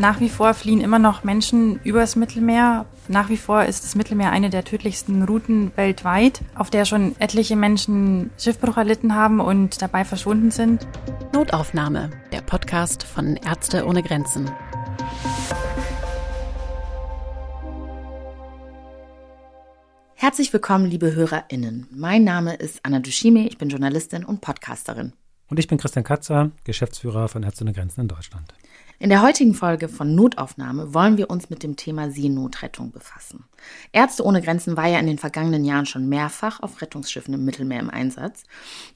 Nach wie vor fliehen immer noch Menschen übers Mittelmeer. Nach wie vor ist das Mittelmeer eine der tödlichsten Routen weltweit, auf der schon etliche Menschen Schiffbruch erlitten haben und dabei verschwunden sind. Notaufnahme, der Podcast von Ärzte ohne Grenzen. Herzlich willkommen, liebe HörerInnen. Mein Name ist Anna Dushime, ich bin Journalistin und Podcasterin. Und ich bin Christian Katzer, Geschäftsführer von Ärzte ohne Grenzen in Deutschland. In der heutigen Folge von Notaufnahme wollen wir uns mit dem Thema Seenotrettung befassen. Ärzte ohne Grenzen war ja in den vergangenen Jahren schon mehrfach auf Rettungsschiffen im Mittelmeer im Einsatz.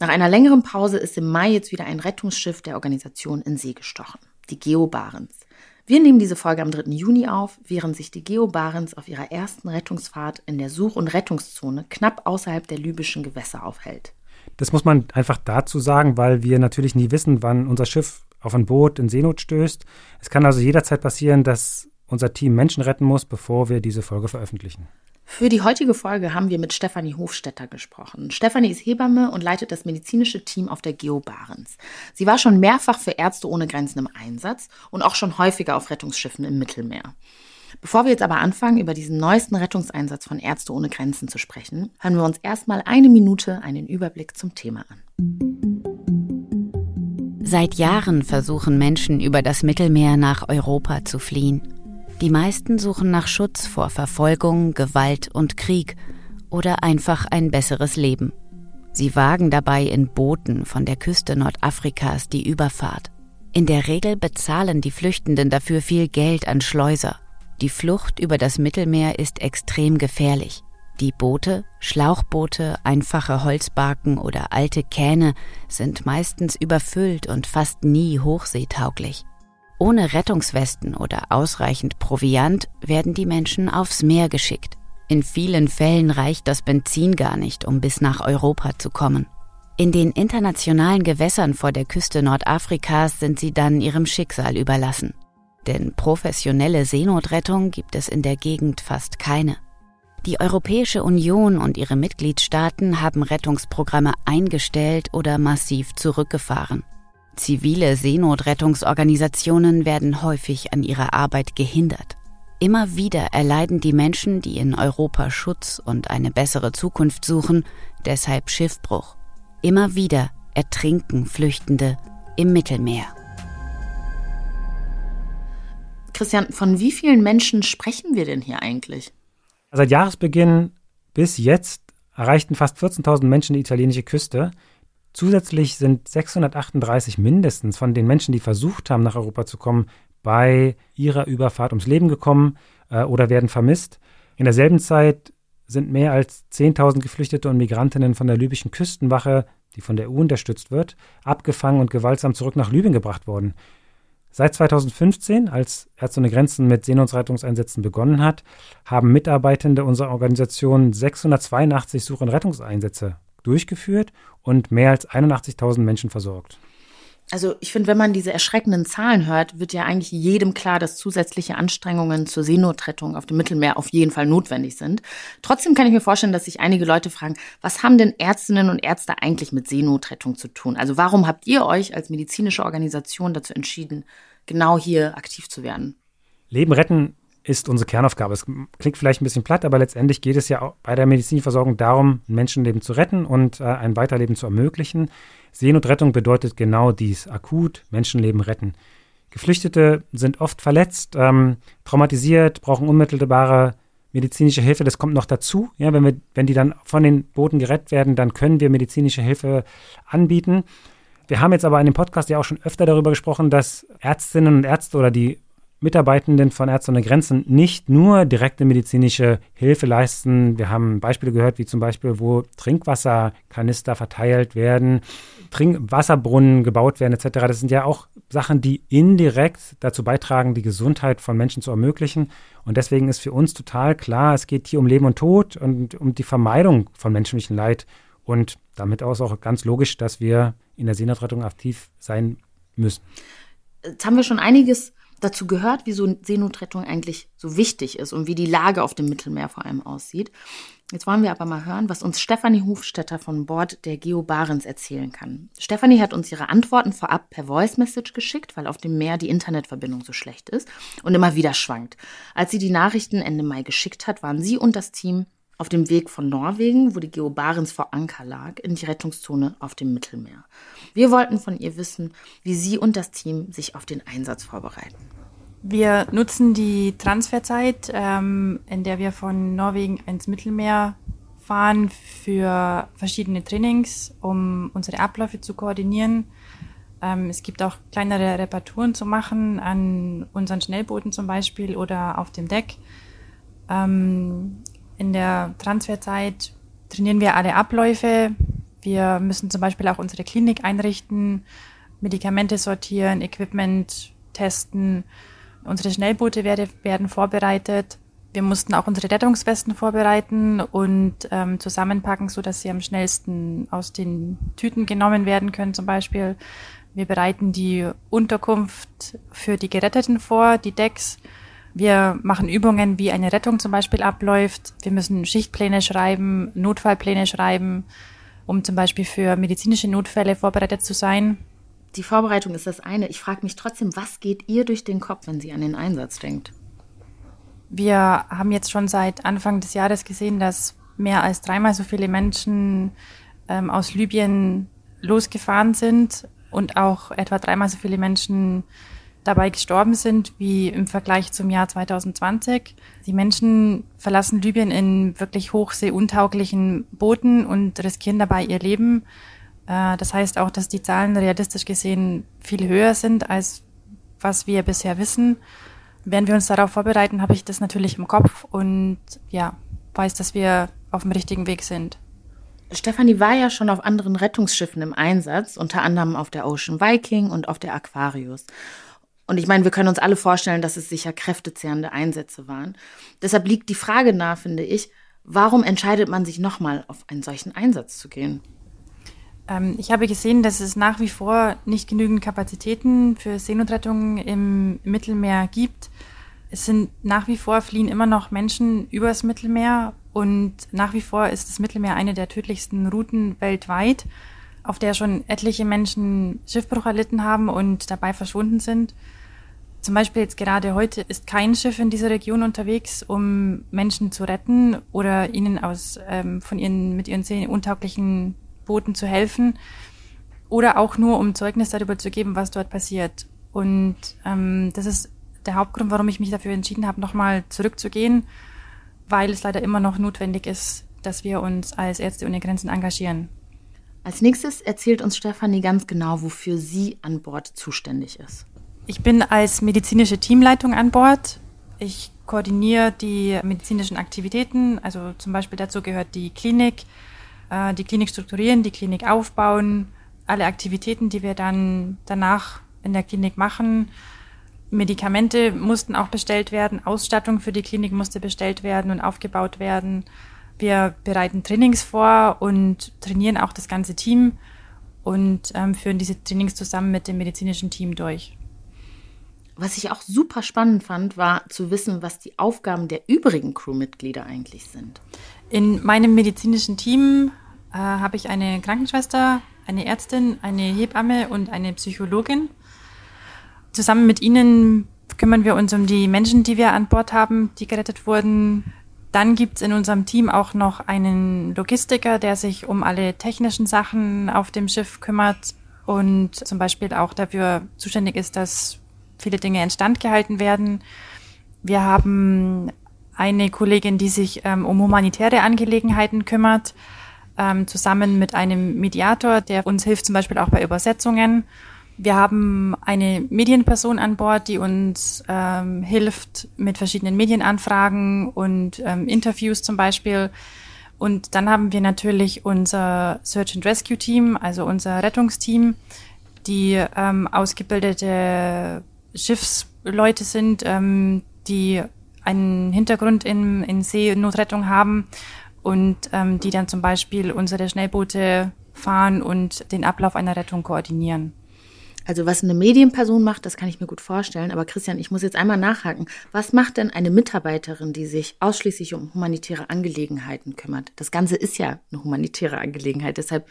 Nach einer längeren Pause ist im Mai jetzt wieder ein Rettungsschiff der Organisation in See gestochen, die Geo Barents. Wir nehmen diese Folge am 3. Juni auf, während sich die Geo Barents auf ihrer ersten Rettungsfahrt in der Such- und Rettungszone knapp außerhalb der libyschen Gewässer aufhält. Das muss man einfach dazu sagen, weil wir natürlich nie wissen, wann unser Schiff auf ein Boot in Seenot stößt. Es kann also jederzeit passieren, dass unser Team Menschen retten muss, bevor wir diese Folge veröffentlichen. Für die heutige Folge haben wir mit Stefanie Hofstetter gesprochen. Stefanie ist Hebamme und leitet das medizinische Team auf der Geo Barents. Sie war schon mehrfach für Ärzte ohne Grenzen im Einsatz und auch schon häufiger auf Rettungsschiffen im Mittelmeer. Bevor wir jetzt aber anfangen, über diesen neuesten Rettungseinsatz von Ärzte ohne Grenzen zu sprechen, hören wir uns erstmal eine Minute einen Überblick zum Thema an. Seit Jahren versuchen Menschen über das Mittelmeer nach Europa zu fliehen. Die meisten suchen nach Schutz vor Verfolgung, Gewalt und Krieg oder einfach ein besseres Leben. Sie wagen dabei in Booten von der Küste Nordafrikas die Überfahrt. In der Regel bezahlen die Flüchtenden dafür viel Geld an Schleuser. Die Flucht über das Mittelmeer ist extrem gefährlich. Die Boote, Schlauchboote, einfache Holzbarken oder alte Kähne sind meistens überfüllt und fast nie hochseetauglich. Ohne Rettungswesten oder ausreichend Proviant werden die Menschen aufs Meer geschickt. In vielen Fällen reicht das Benzin gar nicht, um bis nach Europa zu kommen. In den internationalen Gewässern vor der Küste Nordafrikas sind sie dann ihrem Schicksal überlassen. Denn professionelle Seenotrettung gibt es in der Gegend fast keine. Die Europäische Union und ihre Mitgliedstaaten haben Rettungsprogramme eingestellt oder massiv zurückgefahren. Zivile Seenotrettungsorganisationen werden häufig an ihrer Arbeit gehindert. Immer wieder erleiden die Menschen, die in Europa Schutz und eine bessere Zukunft suchen, deshalb Schiffbruch. Immer wieder ertrinken Flüchtende im Mittelmeer. Christian, von wie vielen Menschen sprechen wir denn hier eigentlich? Seit Jahresbeginn bis jetzt erreichten fast 14.000 Menschen die italienische Küste. Zusätzlich sind 638 mindestens von den Menschen, die versucht haben, nach Europa zu kommen, bei ihrer Überfahrt ums Leben gekommen äh, oder werden vermisst. In derselben Zeit sind mehr als 10.000 Geflüchtete und Migrantinnen von der libyschen Küstenwache, die von der EU unterstützt wird, abgefangen und gewaltsam zurück nach Libyen gebracht worden. Seit 2015, als Ärzte ohne Grenzen mit Seenotrettungseinsätzen begonnen hat, haben Mitarbeitende unserer Organisation 682 Such- und Rettungseinsätze durchgeführt und mehr als 81.000 Menschen versorgt. Also ich finde, wenn man diese erschreckenden Zahlen hört, wird ja eigentlich jedem klar, dass zusätzliche Anstrengungen zur Seenotrettung auf dem Mittelmeer auf jeden Fall notwendig sind. Trotzdem kann ich mir vorstellen, dass sich einige Leute fragen, was haben denn Ärztinnen und Ärzte eigentlich mit Seenotrettung zu tun? Also warum habt ihr euch als medizinische Organisation dazu entschieden, genau hier aktiv zu werden? Leben retten ist unsere Kernaufgabe. Es klingt vielleicht ein bisschen platt, aber letztendlich geht es ja auch bei der Medizinversorgung darum, Menschenleben zu retten und äh, ein Weiterleben zu ermöglichen. Seenotrettung bedeutet genau dies, akut Menschenleben retten. Geflüchtete sind oft verletzt, ähm, traumatisiert, brauchen unmittelbare medizinische Hilfe. Das kommt noch dazu. Ja, wenn, wir, wenn die dann von den Booten gerettet werden, dann können wir medizinische Hilfe anbieten. Wir haben jetzt aber in dem Podcast ja auch schon öfter darüber gesprochen, dass Ärztinnen und Ärzte oder die Mitarbeitenden von Ärzte ohne Grenzen nicht nur direkte medizinische Hilfe leisten. Wir haben Beispiele gehört, wie zum Beispiel, wo Trinkwasserkanister verteilt werden, Trinkwasserbrunnen gebaut werden etc. Das sind ja auch Sachen, die indirekt dazu beitragen, die Gesundheit von Menschen zu ermöglichen. Und deswegen ist für uns total klar, es geht hier um Leben und Tod und um die Vermeidung von menschlichem Leid. Und damit aus auch ganz logisch, dass wir in der Seenotrettung aktiv sein müssen. Jetzt haben wir schon einiges dazu gehört, wieso Seenotrettung eigentlich so wichtig ist und wie die Lage auf dem Mittelmeer vor allem aussieht. Jetzt wollen wir aber mal hören, was uns Stefanie Hofstetter von Bord der Geo Barents erzählen kann. Stefanie hat uns ihre Antworten vorab per Voice Message geschickt, weil auf dem Meer die Internetverbindung so schlecht ist und immer wieder schwankt. Als sie die Nachrichten Ende Mai geschickt hat, waren sie und das Team auf dem Weg von Norwegen, wo die Geo Barents vor Anker lag, in die Rettungszone auf dem Mittelmeer. Wir wollten von ihr wissen, wie sie und das Team sich auf den Einsatz vorbereiten. Wir nutzen die Transferzeit, ähm, in der wir von Norwegen ins Mittelmeer fahren, für verschiedene Trainings, um unsere Abläufe zu koordinieren. Ähm, es gibt auch kleinere Reparaturen zu machen an unseren Schnellbooten zum Beispiel oder auf dem Deck. Ähm, in der Transferzeit trainieren wir alle Abläufe. Wir müssen zum Beispiel auch unsere Klinik einrichten, Medikamente sortieren, Equipment testen Unsere Schnellboote werde, werden vorbereitet. Wir mussten auch unsere Rettungswesten vorbereiten und ähm, zusammenpacken, so dass sie am schnellsten aus den Tüten genommen werden können, zum Beispiel. Wir bereiten die Unterkunft für die Geretteten vor, die Decks. Wir machen Übungen, wie eine Rettung zum Beispiel abläuft. Wir müssen Schichtpläne schreiben, Notfallpläne schreiben, um zum Beispiel für medizinische Notfälle vorbereitet zu sein die Vorbereitung ist das eine. Ich frage mich trotzdem, was geht ihr durch den Kopf, wenn sie an den Einsatz denkt? Wir haben jetzt schon seit Anfang des Jahres gesehen, dass mehr als dreimal so viele Menschen ähm, aus Libyen losgefahren sind und auch etwa dreimal so viele Menschen dabei gestorben sind wie im Vergleich zum Jahr 2020. Die Menschen verlassen Libyen in wirklich hochseeuntauglichen Booten und riskieren dabei ihr Leben. Äh, das heißt auch, dass die Zahlen realistisch gesehen viel höher sind, als was wir bisher wissen. Wenn wir uns darauf vorbereiten, habe ich das natürlich im Kopf und ja, weiß, dass wir auf dem richtigen Weg sind. Stefanie war ja schon auf anderen Rettungsschiffen im Einsatz, unter anderem auf der Ocean Viking und auf der Aquarius. Und ich meine, wir können uns alle vorstellen, dass es sicher kräftezehrende Einsätze waren. Deshalb liegt die Frage nahe, finde ich, warum entscheidet man sich nochmal auf einen solchen Einsatz zu gehen? Ähm, ich habe gesehen, dass es nach wie vor nicht genügend Kapazitäten für Seenotrettung im Mittelmeer gibt. Es sind nach wie vor fliehen immer noch Menschen übers Mittelmeer und nach wie vor ist das Mittelmeer eine der tödlichsten Routen weltweit, auf der schon etliche Menschen Schiffbruch erlitten haben und dabei verschwunden sind. Zum Beispiel jetzt gerade heute ist kein Schiff in dieser Region unterwegs, um Menschen zu retten oder ihnen aus ähm, von ihren mit ihren untauglichen Booten zu helfen oder auch nur, um Zeugnis darüber zu geben, was dort passiert. Und ähm, das ist der Hauptgrund, warum ich mich dafür entschieden habe, nochmal zurückzugehen, weil es leider immer noch notwendig ist, dass wir uns als Ärzte ohne Grenzen engagieren. Als nächstes erzählt uns Stefanie ganz genau, wofür sie an Bord zuständig ist. Ich bin als medizinische Teamleitung an Bord. Ich koordiniere die medizinischen Aktivitäten, also zum Beispiel dazu gehört die Klinik, äh, die Klinik strukturieren, die Klinik aufbauen, alle Aktivitäten, die wir dann danach in der Klinik machen. Medikamente mussten auch bestellt werden, Ausstattung für die Klinik musste bestellt werden und aufgebaut werden. Wir bereiten Trainings vor und trainieren auch das ganze Team und ähm, führen diese Trainings zusammen mit dem medizinischen Team durch. Was ich auch super spannend fand, war zu wissen, was die Aufgaben der übrigen Crewmitglieder eigentlich sind. In meinem medizinischen Team äh, habe ich eine Krankenschwester, eine Ärztin, eine Hebamme und eine Psychologin. Zusammen mit ihnen kümmern wir uns um die Menschen, die wir an Bord haben, die gerettet wurden. Dann gibt es in unserem Team auch noch einen Logistiker, der sich um alle technischen Sachen auf dem Schiff kümmert und zum Beispiel auch dafür zuständig ist, dass viele Dinge instand gehalten werden. Wir haben eine Kollegin, die sich ähm, um humanitäre Angelegenheiten kümmert, ähm, zusammen mit einem Mediator, der uns hilft, zum Beispiel auch bei Übersetzungen. Wir haben eine Medienperson an Bord, die uns ähm, hilft mit verschiedenen Medienanfragen und ähm, Interviews zum Beispiel. Und dann haben wir natürlich unser Search and Rescue Team, also unser Rettungsteam, die ähm, ausgebildete Schiffsleute sind, ähm, die einen Hintergrund in, in Seenotrettung haben und ähm, die dann zum Beispiel unsere Schnellboote fahren und den Ablauf einer Rettung koordinieren. Also was eine Medienperson macht, das kann ich mir gut vorstellen. Aber Christian, ich muss jetzt einmal nachhaken. Was macht denn eine Mitarbeiterin, die sich ausschließlich um humanitäre Angelegenheiten kümmert? Das Ganze ist ja eine humanitäre Angelegenheit. Deshalb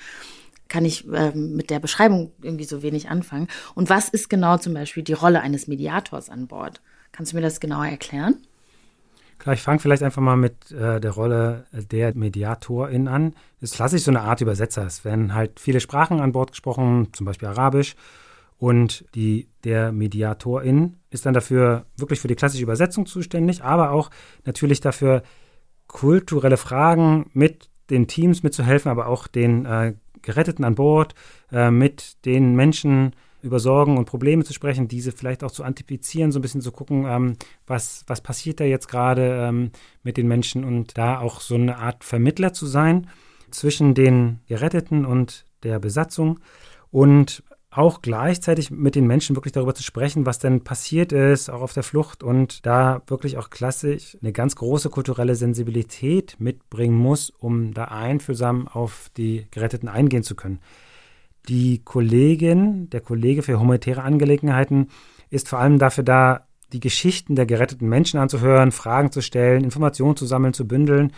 kann ich ähm, mit der Beschreibung irgendwie so wenig anfangen. Und was ist genau zum Beispiel die Rolle eines Mediators an Bord? Kannst du mir das genauer erklären? Klar, ich fange vielleicht einfach mal mit äh, der Rolle der Mediatorin an. Das ist klassisch so eine Art Übersetzer. Es werden halt viele Sprachen an Bord gesprochen, zum Beispiel Arabisch. Und die, der Mediatorin ist dann dafür wirklich für die klassische Übersetzung zuständig, aber auch natürlich dafür, kulturelle Fragen mit den Teams mitzuhelfen, aber auch den äh, Geretteten an Bord, äh, mit den Menschen über Sorgen und Probleme zu sprechen, diese vielleicht auch zu antizipieren, so ein bisschen zu gucken, ähm, was, was passiert da jetzt gerade ähm, mit den Menschen und da auch so eine Art Vermittler zu sein zwischen den Geretteten und der Besatzung. Und auch gleichzeitig mit den Menschen wirklich darüber zu sprechen, was denn passiert ist, auch auf der Flucht und da wirklich auch klassisch eine ganz große kulturelle Sensibilität mitbringen muss, um da einfühlsam auf die Geretteten eingehen zu können. Die Kollegin, der Kollege für humanitäre Angelegenheiten ist vor allem dafür da, die Geschichten der geretteten Menschen anzuhören, Fragen zu stellen, Informationen zu sammeln, zu bündeln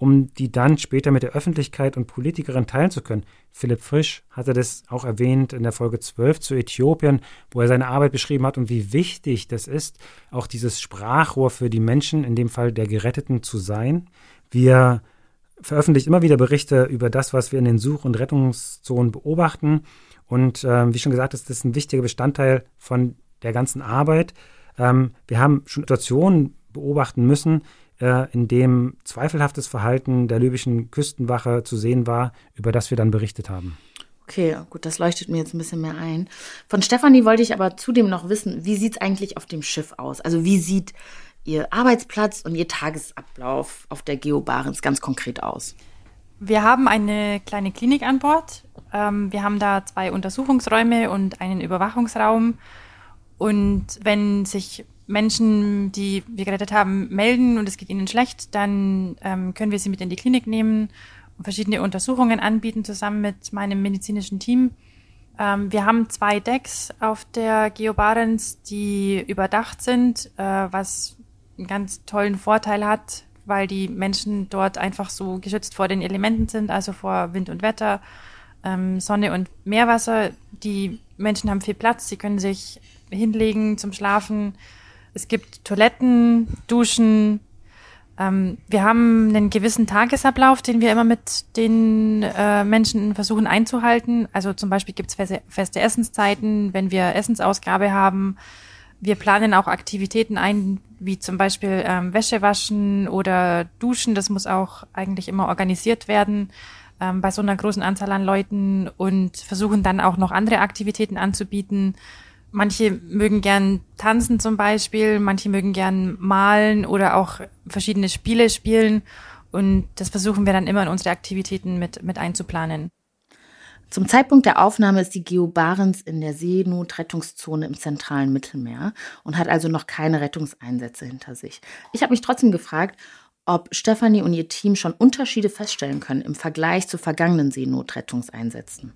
um die dann später mit der Öffentlichkeit und Politikerin teilen zu können. Philipp Frisch hatte das auch erwähnt in der Folge 12 zu Äthiopien, wo er seine Arbeit beschrieben hat und wie wichtig das ist, auch dieses Sprachrohr für die Menschen, in dem Fall der Geretteten, zu sein. Wir veröffentlichen immer wieder Berichte über das, was wir in den Such- und Rettungszonen beobachten. Und ähm, wie schon gesagt, ist das ein wichtiger Bestandteil von der ganzen Arbeit. Ähm, wir haben schon Situationen beobachten müssen, äh, in dem zweifelhaftes Verhalten der libyschen Küstenwache zu sehen war, über das wir dann berichtet haben. Okay, gut, das leuchtet mir jetzt ein bisschen mehr ein. Von Stefanie wollte ich aber zudem noch wissen, wie sieht es eigentlich auf dem Schiff aus? Also wie sieht Ihr Arbeitsplatz und Ihr Tagesablauf auf der Geo Barents ganz konkret aus? Wir haben eine kleine Klinik an Bord. Ähm, wir haben da zwei Untersuchungsräume und einen Überwachungsraum. Und wenn sich Menschen, die wir gerettet haben, melden und es geht ihnen schlecht, dann ähm, können wir sie mit in die Klinik nehmen und verschiedene Untersuchungen anbieten, zusammen mit meinem medizinischen Team. Ähm, wir haben zwei Decks auf der Geobarens, die überdacht sind, äh, was einen ganz tollen Vorteil hat, weil die Menschen dort einfach so geschützt vor den Elementen sind, also vor Wind und Wetter, ähm, Sonne und Meerwasser. Die Menschen haben viel Platz, sie können sich hinlegen zum Schlafen es gibt Toiletten, Duschen. Ähm, wir haben einen gewissen Tagesablauf, den wir immer mit den äh, Menschen versuchen einzuhalten. Also zum Beispiel gibt es feste, Essenszeiten, wenn wir Essensausgabe haben. Wir planen auch Aktivitäten ein, wie zum Beispiel ähm, Wäsche waschen oder Duschen. Das muss auch eigentlich immer organisiert werden ähm, bei so einer großen Anzahl an Leuten und versuchen dann auch noch andere Aktivitäten anzubieten. Manche mögen gern tanzen zum Beispiel, manche mögen gern malen oder auch verschiedene Spiele spielen. Und das versuchen wir dann immer in unsere Aktivitäten mit, mit einzuplanen. Zum Zeitpunkt der Aufnahme ist die Geo Barents in der Seenotrettungszone im zentralen Mittelmeer und hat also noch keine Rettungseinsätze hinter sich. Ich habe mich trotzdem gefragt, ob Stefanie und ihr Team schon Unterschiede feststellen können im Vergleich zu vergangenen Seenotrettungseinsätzen.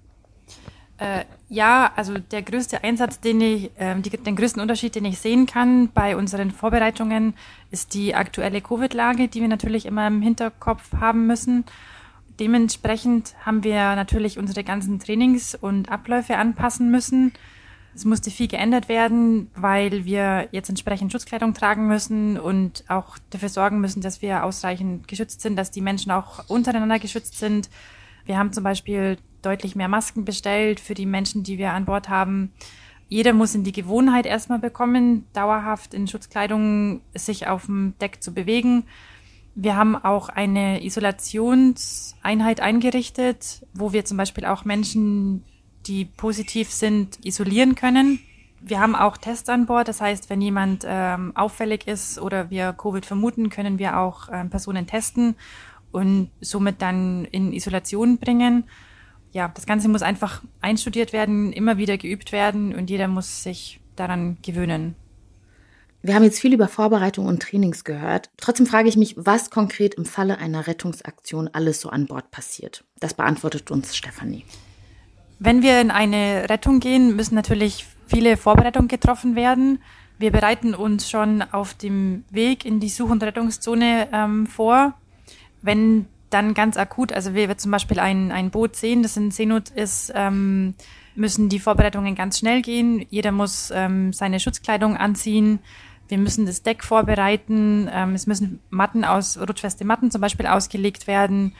Äh, ja, also der größte Einsatz, den ich, äh, die, den größten Unterschied, den ich sehen kann bei unseren Vorbereitungen, ist die aktuelle Covid-Lage, die wir natürlich immer im Hinterkopf haben müssen. Dementsprechend haben wir natürlich unsere ganzen Trainings und Abläufe anpassen müssen. Es musste viel geändert werden, weil wir jetzt entsprechend Schutzkleidung tragen müssen und auch dafür sorgen müssen, dass wir ausreichend geschützt sind, dass die Menschen auch untereinander geschützt sind. Wir haben zum Beispiel deutlich mehr Masken bestellt für die Menschen, die wir an Bord haben. Jeder muss in die Gewohnheit erstmal bekommen, dauerhaft in Schutzkleidung sich auf dem Deck zu bewegen. Wir haben auch eine Isolationseinheit eingerichtet, wo wir zum Beispiel auch Menschen, die positiv sind, isolieren können. Wir haben auch Tests an Bord, das heißt, wenn jemand ähm, auffällig ist oder wir Covid vermuten, können wir auch ähm, Personen testen und somit dann in Isolation bringen ja, das Ganze muss einfach einstudiert werden, immer wieder geübt werden und jeder muss sich daran gewöhnen. Wir haben jetzt viel über Vorbereitung und Trainings gehört. Trotzdem frage ich mich, was konkret im Falle einer Rettungsaktion alles so an Bord passiert. Das beantwortet uns Stefanie. Wenn wir in eine Rettung gehen, müssen natürlich viele Vorbereitungen getroffen werden. Wir bereiten uns schon auf dem Weg in die Such- und Rettungszone ähm, vor. Wenn dann ganz akut, also wir, wir zum Beispiel ein, ein Boot sehen, das in Seenot ist, ähm, müssen die Vorbereitungen ganz schnell gehen. Jeder muss ähm, seine Schutzkleidung anziehen. Wir müssen das Deck vorbereiten. Ähm, es müssen Matten aus, rutschfeste Matten zum Beispiel ausgelegt werden.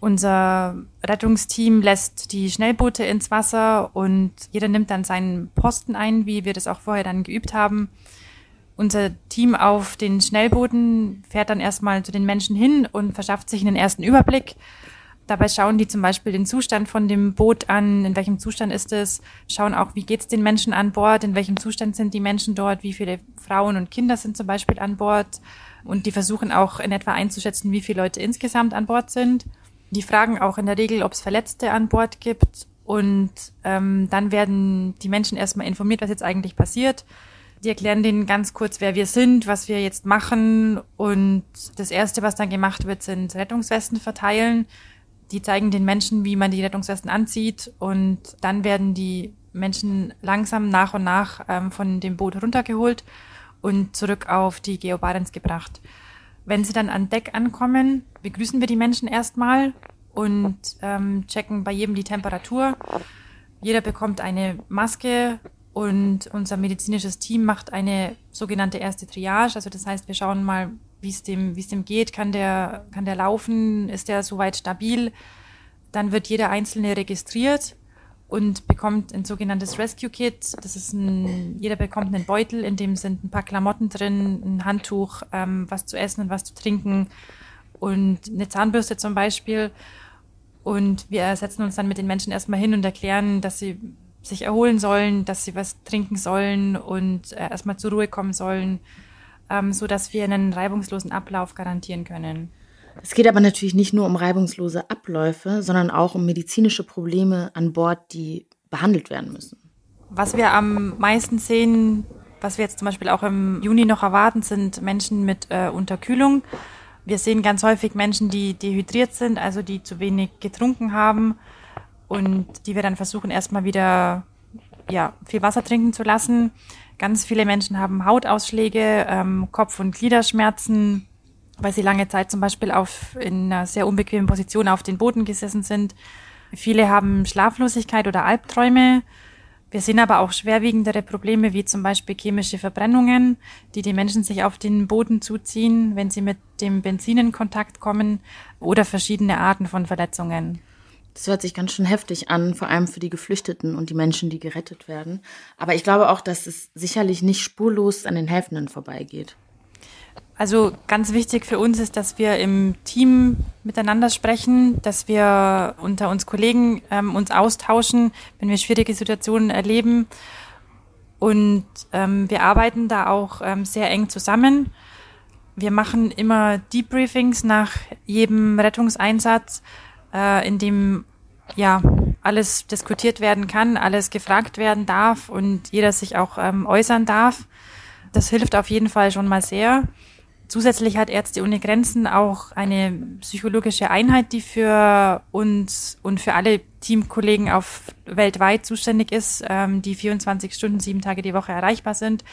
Unser Rettungsteam lässt die Schnellboote ins Wasser und jeder nimmt dann seinen Posten ein, wie wir das auch vorher dann geübt haben. Unser Team auf den Schnellbooten fährt dann erstmal zu den Menschen hin und verschafft sich einen ersten Überblick. Dabei schauen die zum Beispiel den Zustand von dem Boot an, in welchem Zustand ist es, schauen auch, wie geht es den Menschen an Bord, in welchem Zustand sind die Menschen dort, wie viele Frauen und Kinder sind zum Beispiel an Bord. Und die versuchen auch in etwa einzuschätzen, wie viele Leute insgesamt an Bord sind. Die fragen auch in der Regel, ob es Verletzte an Bord gibt. Und ähm, dann werden die Menschen erstmal informiert, was jetzt eigentlich passiert. Die erklären denen ganz kurz, wer wir sind, was wir jetzt machen. Und das Erste, was dann gemacht wird, sind Rettungswesten verteilen. Die zeigen den Menschen, wie man die Rettungswesten anzieht. Und dann werden die Menschen langsam nach und nach ähm, von dem Boot runtergeholt und zurück auf die Geobarens gebracht. Wenn sie dann an Deck ankommen, begrüßen wir die Menschen erstmal und ähm, checken bei jedem die Temperatur. Jeder bekommt eine Maske und unser medizinisches Team macht eine sogenannte erste Triage. Also das heißt, wir schauen mal, wie es dem, wie es dem geht. Kann der, kann der laufen? Ist der soweit stabil? Dann wird jeder Einzelne registriert und bekommt ein sogenanntes Rescue Kit. Das ist ein, jeder bekommt einen Beutel, in dem sind ein paar Klamotten drin, ein Handtuch, ähm, was zu essen und was zu trinken und eine Zahnbürste zum Beispiel. Und wir setzen uns dann mit den Menschen erstmal hin und erklären, dass sie sich erholen sollen, dass sie was trinken sollen und äh, erstmal zur Ruhe kommen sollen, ähm, so dass wir einen reibungslosen Ablauf garantieren können. Es geht aber natürlich nicht nur um reibungslose Abläufe, sondern auch um medizinische Probleme an Bord, die behandelt werden müssen. Was wir am meisten sehen, was wir jetzt zum Beispiel auch im Juni noch erwarten, sind Menschen mit äh, Unterkühlung. Wir sehen ganz häufig Menschen, die dehydriert sind, also die zu wenig getrunken haben und die wir dann versuchen erstmal wieder ja, viel Wasser trinken zu lassen. Ganz viele Menschen haben Hautausschläge, ähm, Kopf- und Gliederschmerzen, weil sie lange Zeit zum Beispiel auf, in einer sehr unbequemen Position auf den Boden gesessen sind. Viele haben Schlaflosigkeit oder Albträume. Wir sehen aber auch schwerwiegendere Probleme wie zum Beispiel chemische Verbrennungen, die die Menschen sich auf den Boden zuziehen, wenn sie mit dem Benzin in Kontakt kommen oder verschiedene Arten von Verletzungen. Das hört sich ganz schön heftig an, vor allem für die Geflüchteten und die Menschen, die gerettet werden. Aber ich glaube auch, dass es sicherlich nicht spurlos an den Helfenden vorbeigeht. Also ganz wichtig für uns ist, dass wir im Team miteinander sprechen, dass wir unter uns Kollegen ähm, uns austauschen, wenn wir schwierige Situationen erleben. Und ähm, wir arbeiten da auch ähm, sehr eng zusammen. Wir machen immer Debriefings nach jedem Rettungseinsatz, äh, in dem ja alles diskutiert werden kann, alles gefragt werden darf und jeder sich auch ähm, äußern darf. Das hilft auf jeden Fall schon mal sehr. Zusätzlich hat Ärzte ohne Grenzen auch eine psychologische Einheit, die für uns und für alle Teamkollegen auf weltweit zuständig ist, ähm, die 24 Stunden, sieben Tage die Woche erreichbar sind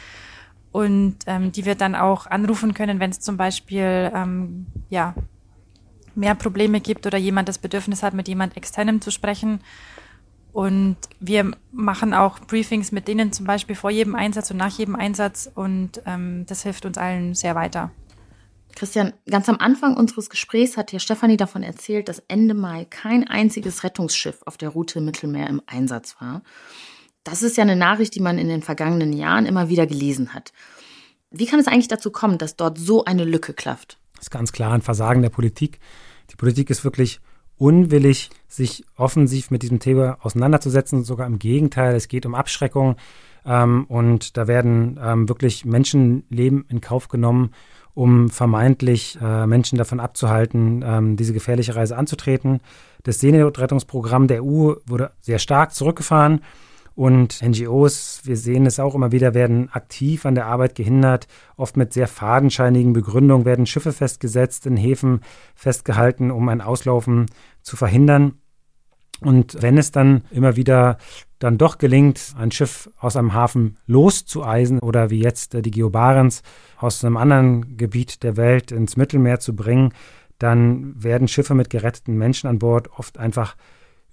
und ähm, die wir dann auch anrufen können, wenn es zum Beispiel ähm, ja mehr Probleme gibt oder jemand das Bedürfnis hat, mit jemand externem zu sprechen. Und wir machen auch Briefings mit denen zum Beispiel vor jedem Einsatz und nach jedem Einsatz und ähm, das hilft uns allen sehr weiter. Christian, ganz am Anfang unseres Gesprächs hat ja Stefanie davon erzählt, dass Ende Mai kein einziges Rettungsschiff auf der Route Mittelmeer im Einsatz war. Das ist ja eine Nachricht, die man in den vergangenen Jahren immer wieder gelesen hat. Wie kann es eigentlich dazu kommen, dass dort so eine Lücke klafft? Das ist ganz klar ein Versagen der Politik. Die Politik ist wirklich unwillig, sich offensiv mit diesem Thema auseinanderzusetzen. Sogar im Gegenteil, es geht um Abschreckung. Ähm, und da werden ähm, wirklich Menschenleben in Kauf genommen um vermeintlich äh, Menschen davon abzuhalten, ähm, diese gefährliche Reise anzutreten. Das Seenotrettungsprogramm der EU wurde sehr stark zurückgefahren und NGOs, wir sehen es auch immer wieder, werden aktiv an der Arbeit gehindert. Oft mit sehr fadenscheinigen Begründungen werden Schiffe festgesetzt, in Häfen festgehalten, um ein Auslaufen zu verhindern. Und wenn es dann immer wieder dann doch gelingt, ein Schiff aus einem Hafen loszueisen oder wie jetzt die Geobarens aus einem anderen Gebiet der Welt ins Mittelmeer zu bringen, dann werden Schiffe mit geretteten Menschen an Bord oft einfach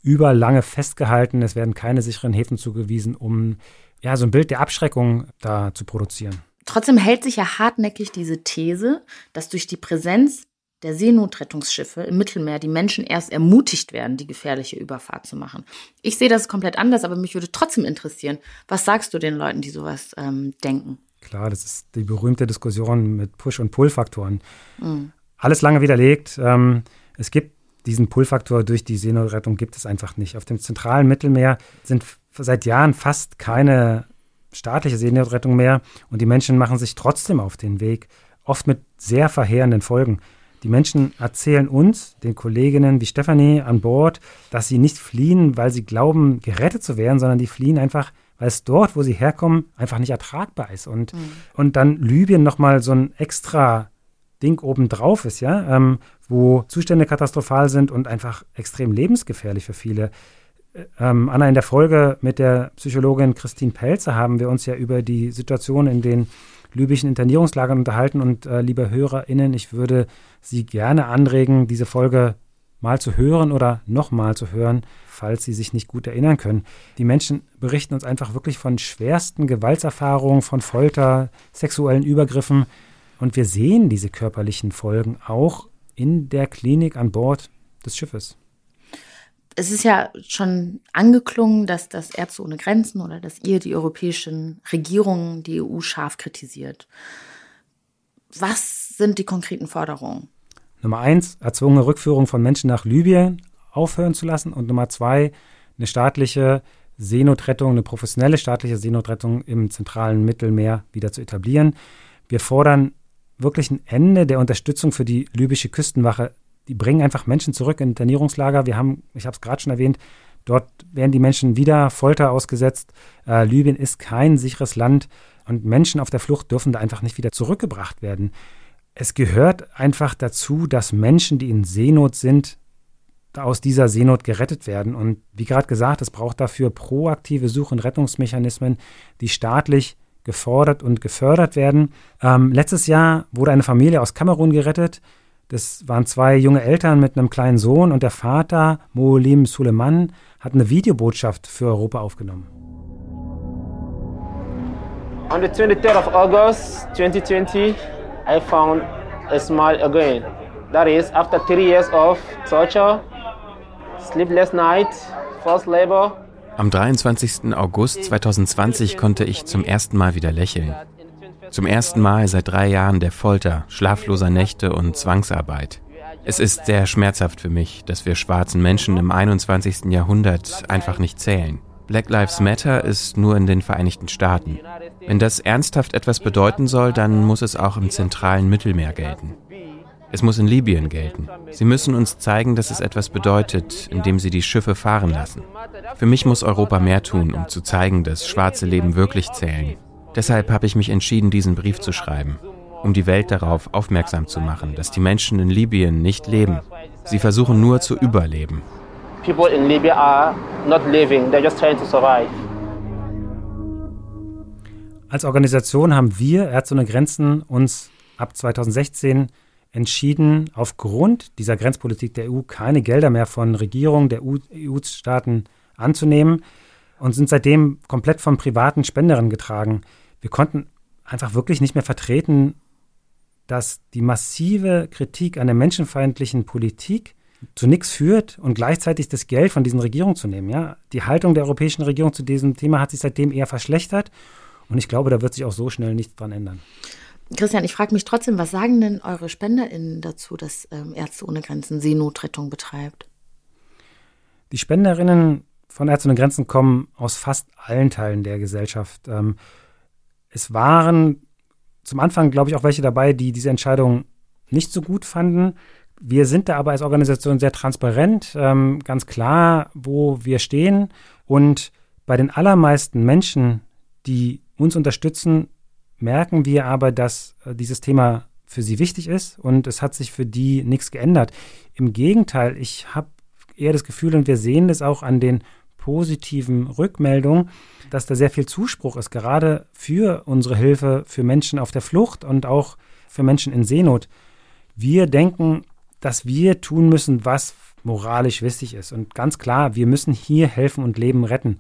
über lange festgehalten. Es werden keine sicheren Häfen zugewiesen, um ja so ein Bild der Abschreckung da zu produzieren. Trotzdem hält sich ja hartnäckig diese These, dass durch die Präsenz der Seenotrettungsschiffe im Mittelmeer die Menschen erst ermutigt werden, die gefährliche Überfahrt zu machen. Ich sehe das komplett anders, aber mich würde trotzdem interessieren, was sagst du den Leuten, die sowas ähm, denken? Klar, das ist die berühmte Diskussion mit Push- und Pull-Faktoren. Mhm. Alles lange widerlegt. Ähm, es gibt diesen Pull-Faktor durch die Seenotrettung gibt es einfach nicht. Auf dem zentralen Mittelmeer sind seit Jahren fast keine staatliche Seenotrettung mehr und die Menschen machen sich trotzdem auf den Weg, oft mit sehr verheerenden Folgen. Die Menschen erzählen uns, den Kolleginnen wie Stefanie an Bord, dass sie nicht fliehen, weil sie glauben, gerettet zu werden, sondern die fliehen einfach, weil es dort, wo sie herkommen, einfach nicht ertragbar ist. Und, mhm. und dann Libyen nochmal so ein extra Ding obendrauf ist, ja, ähm, wo Zustände katastrophal sind und einfach extrem lebensgefährlich für viele. Äh, ähm, Anna, in der Folge mit der Psychologin Christine Pelzer haben wir uns ja über die Situation in den libyschen Internierungslagern unterhalten. Und äh, liebe HörerInnen, ich würde Sie gerne anregen, diese Folge mal zu hören oder nochmal zu hören, falls Sie sich nicht gut erinnern können. Die Menschen berichten uns einfach wirklich von schwersten Gewaltserfahrungen, von Folter, sexuellen Übergriffen. Und wir sehen diese körperlichen Folgen auch in der Klinik an Bord des Schiffes es ist ja schon angeklungen, dass das Ärzte ohne Grenzen oder dass ihr die europäischen Regierungen die EU scharf kritisiert. Was sind die konkreten Forderungen? Nummer eins, erzwungene Rückführung von Menschen nach Libyen aufhören zu lassen. Und Nummer zwei, eine staatliche Seenotrettung, eine professionelle staatliche Seenotrettung im zentralen Mittelmeer wieder zu etablieren. Wir fordern wirklich ein Ende der Unterstützung für die libysche Küstenwache die bringen einfach Menschen zurück in Internierungslager. Wir haben, ich habe es gerade schon erwähnt, dort werden die Menschen wieder Folter ausgesetzt. Äh, Libyen ist kein sicheres Land und Menschen auf der Flucht dürfen da einfach nicht wieder zurückgebracht werden. Es gehört einfach dazu, dass Menschen, die in Seenot sind, aus dieser Seenot gerettet werden. Und wie gerade gesagt, es braucht dafür proaktive Such- und Rettungsmechanismen, die staatlich gefordert und gefördert werden. Ähm, letztes Jahr wurde eine Familie aus Kamerun gerettet. Das waren zwei junge Eltern mit einem kleinen Sohn und der Vater, Molim Suleiman, hat eine Videobotschaft für Europa aufgenommen. On the 23rd of August 2020, I found a smile again. That is, after three years of torture, sleepless night, forced labor. Am 23. August 2020 konnte ich zum ersten Mal wieder lächeln. Zum ersten Mal seit drei Jahren der Folter, schlafloser Nächte und Zwangsarbeit. Es ist sehr schmerzhaft für mich, dass wir schwarzen Menschen im 21. Jahrhundert einfach nicht zählen. Black Lives Matter ist nur in den Vereinigten Staaten. Wenn das ernsthaft etwas bedeuten soll, dann muss es auch im zentralen Mittelmeer gelten. Es muss in Libyen gelten. Sie müssen uns zeigen, dass es etwas bedeutet, indem sie die Schiffe fahren lassen. Für mich muss Europa mehr tun, um zu zeigen, dass schwarze Leben wirklich zählen Deshalb habe ich mich entschieden, diesen Brief zu schreiben, um die Welt darauf aufmerksam zu machen, dass die Menschen in Libyen nicht leben. Sie versuchen nur zu überleben. People in Libya are not living, they're just trying to survive. Als Organisation haben wir Ärzte ohne Grenzen uns ab 2016 entschieden, aufgrund dieser Grenzpolitik der EU keine Gelder mehr von Regierungen der EU-Staaten anzunehmen und sind seitdem komplett von privaten Spenderinnen getragen wir konnten einfach wirklich nicht mehr vertreten, dass die massive Kritik an der menschenfeindlichen Politik zu nichts führt und gleichzeitig das Geld von diesen Regierungen zu nehmen. Ja? Die Haltung der europäischen Regierung zu diesem Thema hat sich seitdem eher verschlechtert und ich glaube, da wird sich auch so schnell nichts dran ändern. Christian, ich frage mich trotzdem, was sagen denn eure SpenderInnen dazu, dass ähm, Ärzte ohne Grenzen Seenotrettung betreibt? Die Spenderinnen von Ärzte ohne Grenzen kommen aus fast allen Teilen der Gesellschaft. Ähm, es waren zum Anfang, glaube ich, auch welche dabei, die diese Entscheidung nicht so gut fanden. Wir sind da aber als Organisation sehr transparent, ähm, ganz klar, wo wir stehen. Und bei den allermeisten Menschen, die uns unterstützen, merken wir aber, dass äh, dieses Thema für sie wichtig ist und es hat sich für die nichts geändert. Im Gegenteil, ich habe eher das Gefühl, und wir sehen das auch an den positiven Rückmeldungen, dass da sehr viel Zuspruch ist, gerade für unsere Hilfe für Menschen auf der Flucht und auch für Menschen in Seenot. Wir denken, dass wir tun müssen, was moralisch wichtig ist. Und ganz klar, wir müssen hier helfen und Leben retten.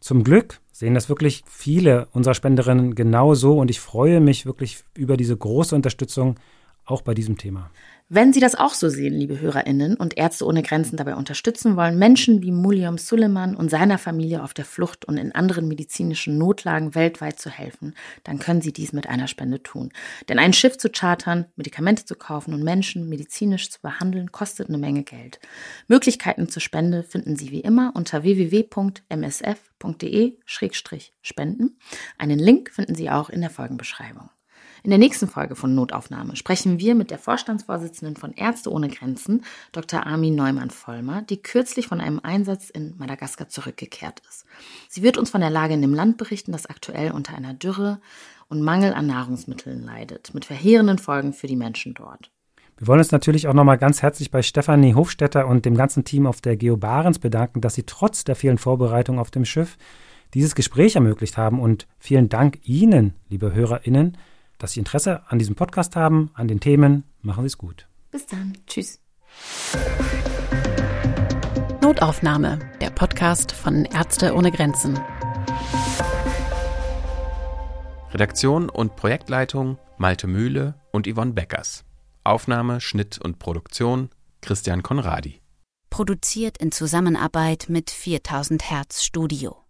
Zum Glück sehen das wirklich viele unserer Spenderinnen genauso. Und ich freue mich wirklich über diese große Unterstützung auch bei diesem Thema. Wenn Sie das auch so sehen, liebe HörerInnen, und Ärzte ohne Grenzen dabei unterstützen wollen, Menschen wie Muliam Suleiman und seiner Familie auf der Flucht und in anderen medizinischen Notlagen weltweit zu helfen, dann können Sie dies mit einer Spende tun. Denn ein Schiff zu chartern, Medikamente zu kaufen und Menschen medizinisch zu behandeln, kostet eine Menge Geld. Möglichkeiten zur Spende finden Sie wie immer unter www.msf.de-spenden. Einen Link finden Sie auch in der Folgenbeschreibung. In der nächsten Folge von Notaufnahme sprechen wir mit der Vorstandsvorsitzenden von Ärzte ohne Grenzen, Dr. Armin Neumann-Vollmer, die kürzlich von einem Einsatz in Madagaskar zurückgekehrt ist. Sie wird uns von der Lage in dem Land berichten, das aktuell unter einer Dürre und Mangel an Nahrungsmitteln leidet, mit verheerenden Folgen für die Menschen dort. Wir wollen uns natürlich auch nochmal ganz herzlich bei Stefanie Hofstetter und dem ganzen Team auf der Geo Barents bedanken, dass sie trotz der vielen Vorbereitungen auf dem Schiff dieses Gespräch ermöglicht haben. Und vielen Dank Ihnen, liebe HörerInnen, dass Sie Interesse an diesem Podcast haben, an den Themen. Machen Sie es gut. Bis dann. Tschüss. Notaufnahme, der Podcast von Ärzte ohne Grenzen. Redaktion und Projektleitung Malte Mühle und Yvonne Beckers. Aufnahme, Schnitt und Produktion Christian Konradi. Produziert in Zusammenarbeit mit 4000 Hertz Studio.